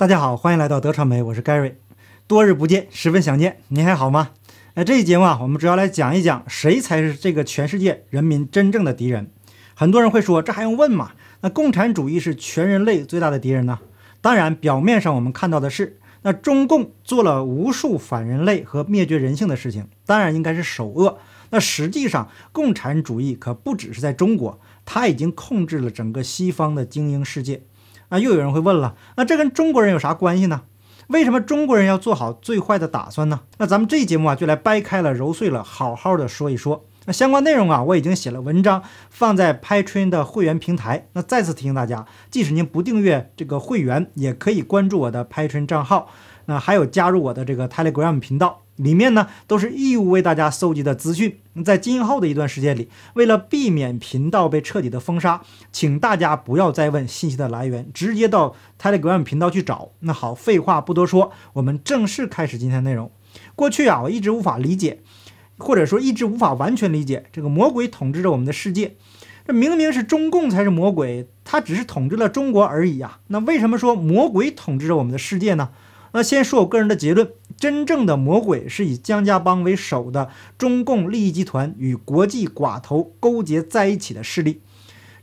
大家好，欢迎来到德传媒，我是 Gary，多日不见，十分想念，您还好吗？哎，这一节目啊，我们主要来讲一讲谁才是这个全世界人民真正的敌人。很多人会说，这还用问吗？那共产主义是全人类最大的敌人呢？当然，表面上我们看到的是，那中共做了无数反人类和灭绝人性的事情，当然应该是首恶。那实际上，共产主义可不只是在中国，它已经控制了整个西方的精英世界。那又有人会问了，那这跟中国人有啥关系呢？为什么中国人要做好最坏的打算呢？那咱们这一节目啊，就来掰开了揉碎了，好好的说一说。那相关内容啊，我已经写了文章，放在 Patreon 的会员平台。那再次提醒大家，即使您不订阅这个会员，也可以关注我的 Patreon 账号。那还有加入我的这个 Telegram 频道。里面呢都是义务为大家搜集的资讯，在今后的一段时间里，为了避免频道被彻底的封杀，请大家不要再问信息的来源，直接到 Telegram 频道去找。那好，废话不多说，我们正式开始今天内容。过去啊，我一直无法理解，或者说一直无法完全理解这个魔鬼统治着我们的世界。这明明是中共才是魔鬼，他只是统治了中国而已啊。那为什么说魔鬼统治着我们的世界呢？那先说我个人的结论。真正的魔鬼是以江家帮为首的中共利益集团与国际寡头勾结在一起的势力，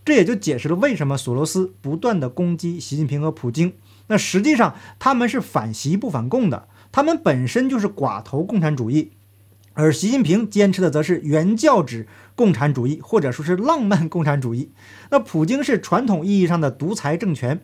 这也就解释了为什么索罗斯不断的攻击习近平和普京。那实际上他们是反习不反共的，他们本身就是寡头共产主义，而习近平坚持的则是原教旨共产主义，或者说是浪漫共产主义。那普京是传统意义上的独裁政权，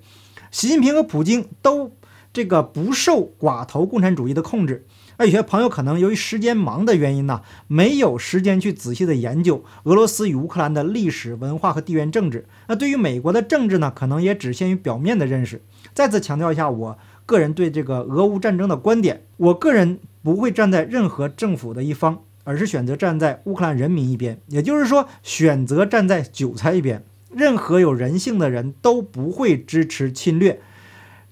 习近平和普京都。这个不受寡头共产主义的控制，而有些朋友可能由于时间忙的原因呢，没有时间去仔细的研究俄罗斯与乌克兰的历史文化和地缘政治。那对于美国的政治呢，可能也只限于表面的认识。再次强调一下，我个人对这个俄乌战争的观点，我个人不会站在任何政府的一方，而是选择站在乌克兰人民一边，也就是说，选择站在韭菜一边。任何有人性的人都不会支持侵略。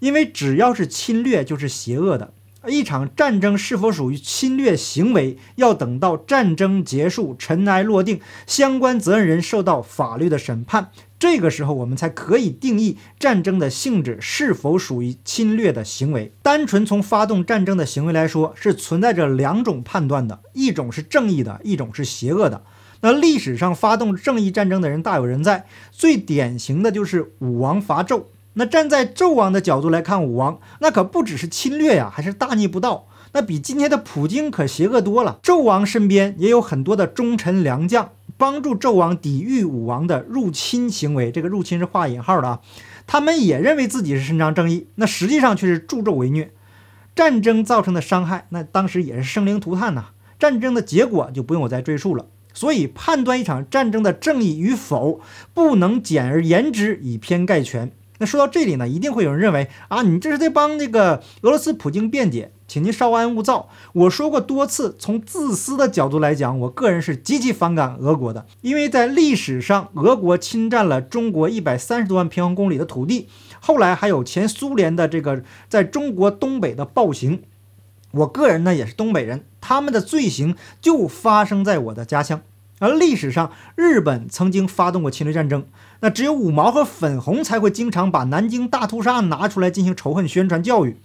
因为只要是侵略，就是邪恶的。一场战争是否属于侵略行为，要等到战争结束、尘埃落定，相关责任人受到法律的审判，这个时候我们才可以定义战争的性质是否属于侵略的行为。单纯从发动战争的行为来说，是存在着两种判断的：一种是正义的，一种是邪恶的。那历史上发动正义战争的人大有人在，最典型的就是武王伐纣。那站在纣王的角度来看，武王那可不只是侵略呀，还是大逆不道。那比今天的普京可邪恶多了。纣王身边也有很多的忠臣良将，帮助纣王抵御武王的入侵行为。这个入侵是画引号的啊。他们也认为自己是伸张正义，那实际上却是助纣为虐。战争造成的伤害，那当时也是生灵涂炭呐。战争的结果就不用我再赘述了。所以判断一场战争的正义与否，不能简而言之，以偏概全。那说到这里呢，一定会有人认为啊，你这是在帮那个俄罗斯普京辩解，请您稍安勿躁。我说过多次，从自私的角度来讲，我个人是极其反感俄国的，因为在历史上，俄国侵占了中国一百三十多万平方公里的土地，后来还有前苏联的这个在中国东北的暴行。我个人呢也是东北人，他们的罪行就发生在我的家乡。而历史上，日本曾经发动过侵略战争。那只有五毛和粉红才会经常把南京大屠杀拿出来进行仇恨宣传教育。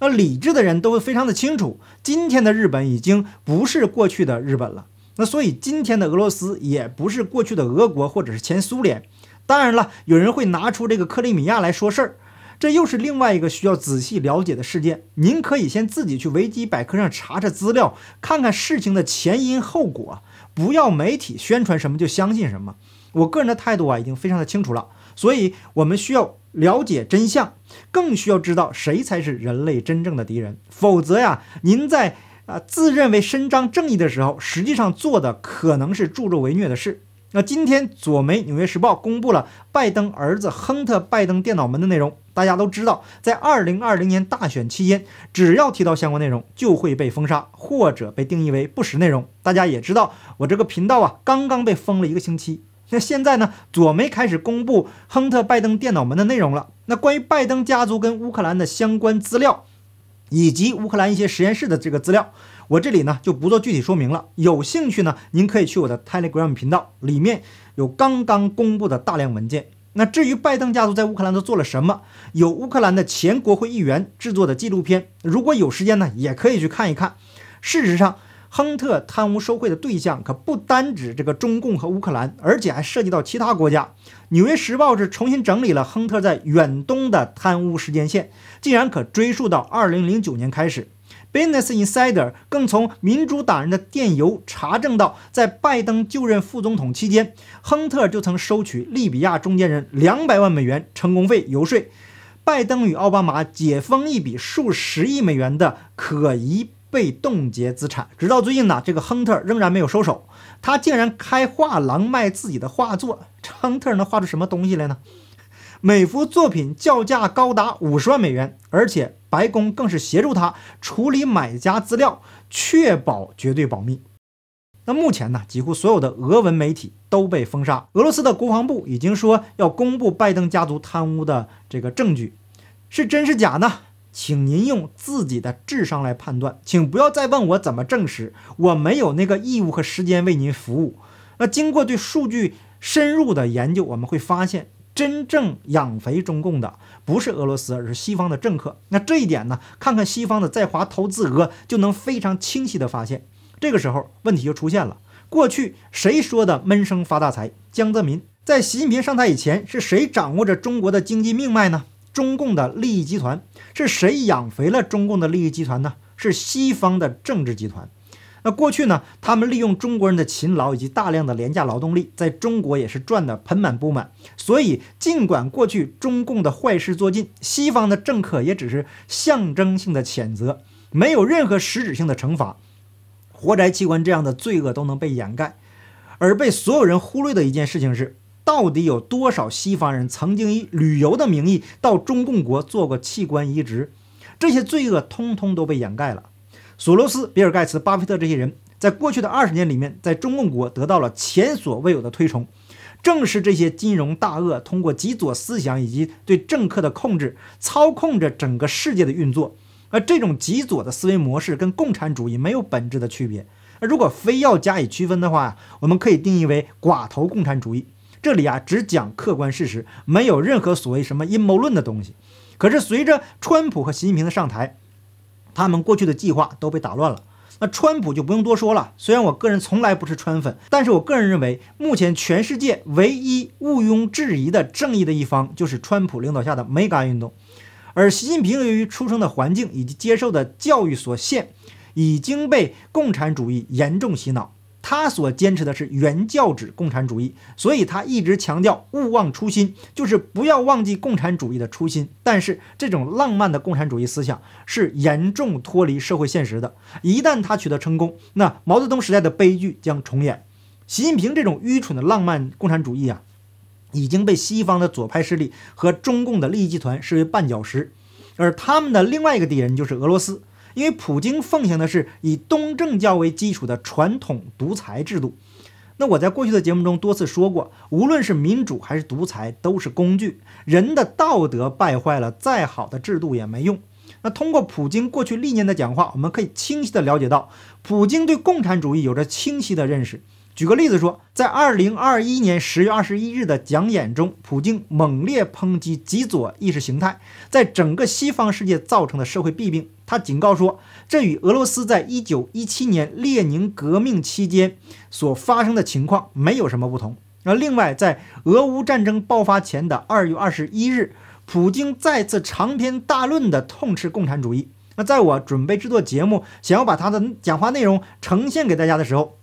那理智的人都会非常的清楚，今天的日本已经不是过去的日本了。那所以今天的俄罗斯也不是过去的俄国或者是前苏联。当然了，有人会拿出这个克里米亚来说事儿，这又是另外一个需要仔细了解的事件。您可以先自己去维基百科上查查资料，看看事情的前因后果，不要媒体宣传什么就相信什么。我个人的态度啊，已经非常的清楚了，所以我们需要了解真相，更需要知道谁才是人类真正的敌人。否则呀，您在啊自认为伸张正义的时候，实际上做的可能是助纣为虐的事。那今天左媒《纽约时报》公布了拜登儿子亨特·拜登电脑门的内容，大家都知道，在2020年大选期间，只要提到相关内容，就会被封杀或者被定义为不实内容。大家也知道，我这个频道啊，刚刚被封了一个星期。那现在呢？左媒开始公布亨特·拜登电脑门的内容了。那关于拜登家族跟乌克兰的相关资料，以及乌克兰一些实验室的这个资料，我这里呢就不做具体说明了。有兴趣呢，您可以去我的 Telegram 频道，里面有刚刚公布的大量文件。那至于拜登家族在乌克兰都做了什么，有乌克兰的前国会议员制作的纪录片，如果有时间呢，也可以去看一看。事实上，亨特贪污受贿的对象可不单指这个中共和乌克兰，而且还涉及到其他国家。《纽约时报》是重新整理了亨特在远东的贪污时间线，竟然可追溯到2009年开始。Business Insider 更从民主党人的电邮查证到，在拜登就任副总统期间，亨特就曾收取利比亚中间人两百万美元成功费游说拜登与奥巴马解封一笔数十亿美元的可疑。被冻结资产，直到最近呢，这个亨特仍然没有收手，他竟然开画廊卖自己的画作。亨特能画出什么东西来呢？每幅作品叫价高达五十万美元，而且白宫更是协助他处理买家资料，确保绝对保密。那目前呢，几乎所有的俄文媒体都被封杀。俄罗斯的国防部已经说要公布拜登家族贪污的这个证据，是真是假呢？请您用自己的智商来判断，请不要再问我怎么证实，我没有那个义务和时间为您服务。那经过对数据深入的研究，我们会发现，真正养肥中共的不是俄罗斯，而是西方的政客。那这一点呢，看看西方的在华投资额，就能非常清晰的发现。这个时候，问题就出现了：过去谁说的闷声发大财？江泽民在习近平上台以前，是谁掌握着中国的经济命脉呢？中共的利益集团是谁养肥了中共的利益集团呢？是西方的政治集团。那过去呢，他们利用中国人的勤劳以及大量的廉价劳动力，在中国也是赚得盆满钵满。所以，尽管过去中共的坏事做尽，西方的政客也只是象征性的谴责，没有任何实质性的惩罚。活摘器官这样的罪恶都能被掩盖，而被所有人忽略的一件事情是。到底有多少西方人曾经以旅游的名义到中共国做过器官移植？这些罪恶通通都被掩盖了。索罗斯、比尔·盖茨、巴菲特这些人在过去的二十年里面，在中共国得到了前所未有的推崇。正是这些金融大鳄通过极左思想以及对政客的控制，操控着整个世界的运作。而这种极左的思维模式跟共产主义没有本质的区别。而如果非要加以区分的话，我们可以定义为寡头共产主义。这里啊，只讲客观事实，没有任何所谓什么阴谋论的东西。可是随着川普和习近平的上台，他们过去的计划都被打乱了。那川普就不用多说了。虽然我个人从来不是川粉，但是我个人认为，目前全世界唯一毋庸置疑的正义的一方，就是川普领导下的美嘎运动。而习近平由于出生的环境以及接受的教育所限，已经被共产主义严重洗脑。他所坚持的是原教旨共产主义，所以他一直强调勿忘初心，就是不要忘记共产主义的初心。但是这种浪漫的共产主义思想是严重脱离社会现实的。一旦他取得成功，那毛泽东时代的悲剧将重演。习近平这种愚蠢的浪漫共产主义啊，已经被西方的左派势力和中共的利益集团视为绊脚石，而他们的另外一个敌人就是俄罗斯。因为普京奉行的是以东正教为基础的传统独裁制度，那我在过去的节目中多次说过，无论是民主还是独裁，都是工具。人的道德败坏了，再好的制度也没用。那通过普京过去历年的讲话，我们可以清晰地了解到，普京对共产主义有着清晰的认识。举个例子说，在二零二一年十月二十一日的讲演中，普京猛烈抨击极左意识形态在整个西方世界造成的社会弊病。他警告说，这与俄罗斯在一九一七年列宁革命期间所发生的情况没有什么不同。那另外，在俄乌战争爆发前的二月二十一日，普京再次长篇大论地痛斥共产主义。那在我准备制作节目，想要把他的讲话内容呈现给大家的时候，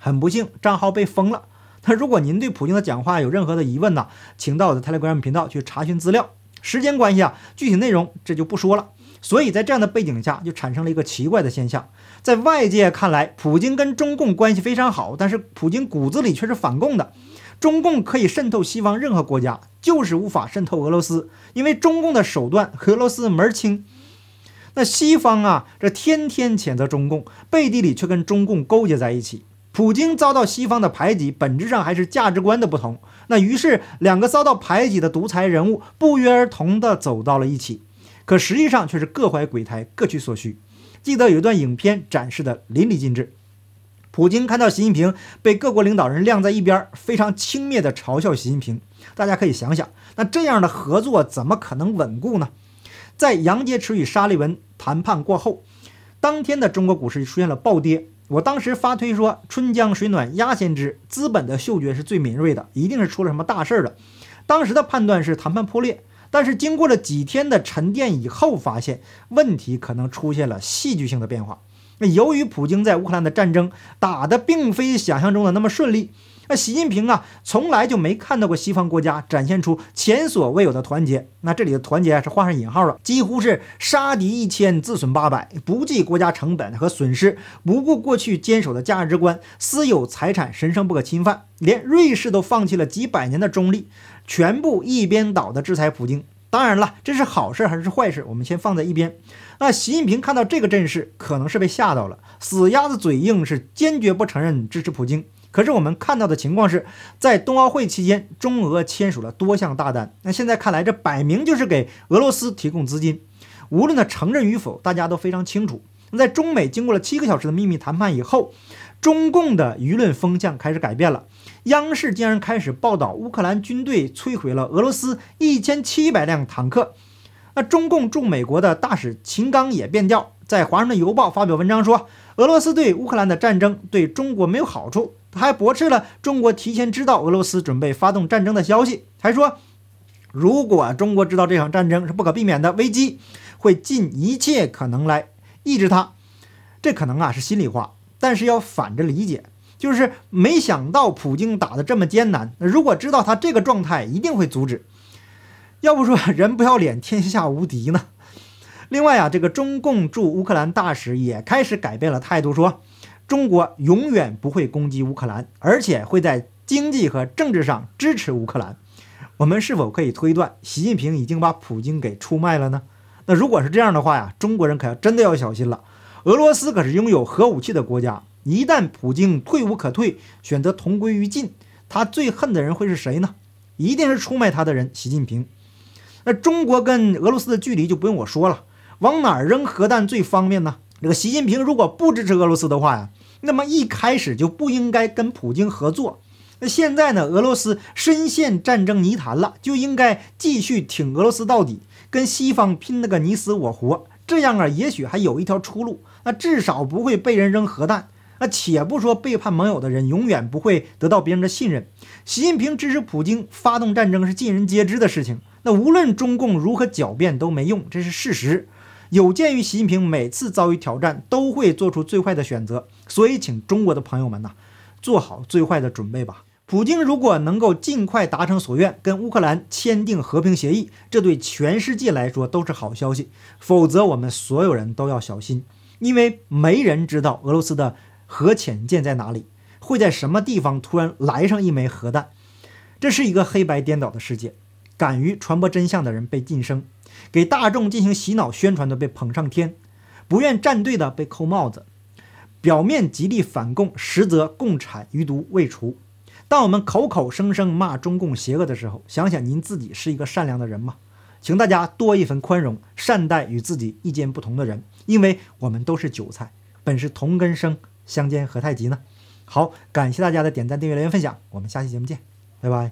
很不幸，账号被封了。那如果您对普京的讲话有任何的疑问呢，请到我的 Telegram 频道去查询资料。时间关系啊，具体内容这就不说了。所以在这样的背景下，就产生了一个奇怪的现象：在外界看来，普京跟中共关系非常好，但是普京骨子里却是反共的。中共可以渗透西方任何国家，就是无法渗透俄罗斯，因为中共的手段和俄罗斯门儿清。那西方啊，这天天谴责中共，背地里却跟中共勾结在一起。普京遭到西方的排挤，本质上还是价值观的不同。那于是两个遭到排挤的独裁人物不约而同地走到了一起，可实际上却是各怀鬼胎，各取所需。记得有一段影片展示的淋漓尽致。普京看到习近平被各国领导人晾在一边，非常轻蔑地嘲笑习近平。大家可以想想，那这样的合作怎么可能稳固呢？在杨洁篪与沙利文谈判过后，当天的中国股市出现了暴跌。我当时发推说：“春江水暖鸭先知，资本的嗅觉是最敏锐的，一定是出了什么大事儿了。”当时的判断是谈判破裂，但是经过了几天的沉淀以后，发现问题可能出现了戏剧性的变化。那由于普京在乌克兰的战争打得并非想象中的那么顺利。那习近平啊，从来就没看到过西方国家展现出前所未有的团结。那这里的团结是画上引号了，几乎是杀敌一千，自损八百，不计国家成本和损失，不顾过去坚守的价值观，私有财产神圣不可侵犯，连瑞士都放弃了几百年的中立，全部一边倒的制裁普京。当然了，这是好事还是坏事，我们先放在一边。那习近平看到这个阵势，可能是被吓到了，死鸭子嘴硬，是坚决不承认支持普京。可是我们看到的情况是，在冬奥会期间，中俄签署了多项大单。那现在看来，这摆明就是给俄罗斯提供资金。无论他承认与否，大家都非常清楚。那在中美经过了七个小时的秘密谈判以后，中共的舆论风向开始改变了。央视竟然开始报道乌克兰军队摧毁了俄罗斯一千七百辆坦克。那中共驻美国的大使秦刚也变调，在《华盛顿邮报》发表文章说，俄罗斯对乌克兰的战争对中国没有好处。他还驳斥了中国提前知道俄罗斯准备发动战争的消息，还说，如果中国知道这场战争是不可避免的危机，会尽一切可能来抑制它。这可能啊是心里话，但是要反着理解，就是没想到普京打得这么艰难。如果知道他这个状态，一定会阻止。要不说人不要脸，天下无敌呢。另外啊，这个中共驻乌克兰大使也开始改变了态度，说。中国永远不会攻击乌克兰，而且会在经济和政治上支持乌克兰。我们是否可以推断，习近平已经把普京给出卖了呢？那如果是这样的话呀，中国人可要真的要小心了。俄罗斯可是拥有核武器的国家，一旦普京退无可退，选择同归于尽，他最恨的人会是谁呢？一定是出卖他的人，习近平。那中国跟俄罗斯的距离就不用我说了，往哪儿扔核弹最方便呢？这个习近平如果不支持俄罗斯的话呀？那么一开始就不应该跟普京合作。那现在呢？俄罗斯深陷战争泥潭了，就应该继续挺俄罗斯到底，跟西方拼那个你死我活。这样啊，也许还有一条出路。那至少不会被人扔核弹。那且不说背叛盟友的人永远不会得到别人的信任。习近平支持普京发动战争是尽人皆知的事情。那无论中共如何狡辩都没用，这是事实。有鉴于习近平每次遭遇挑战都会做出最坏的选择，所以请中国的朋友们呐，做好最坏的准备吧。普京如果能够尽快达成所愿，跟乌克兰签订和平协议，这对全世界来说都是好消息。否则，我们所有人都要小心，因为没人知道俄罗斯的核潜舰在哪里，会在什么地方突然来上一枚核弹。这是一个黑白颠倒的世界，敢于传播真相的人被晋升。给大众进行洗脑宣传的被捧上天，不愿站队的被扣帽子，表面极力反共，实则共产余毒未除。当我们口口声声骂中共邪恶的时候，想想您自己是一个善良的人吗？请大家多一份宽容，善待与自己意见不同的人，因为我们都是韭菜，本是同根生，相煎何太急呢？好，感谢大家的点赞、订阅、留言、分享，我们下期节目见，拜拜。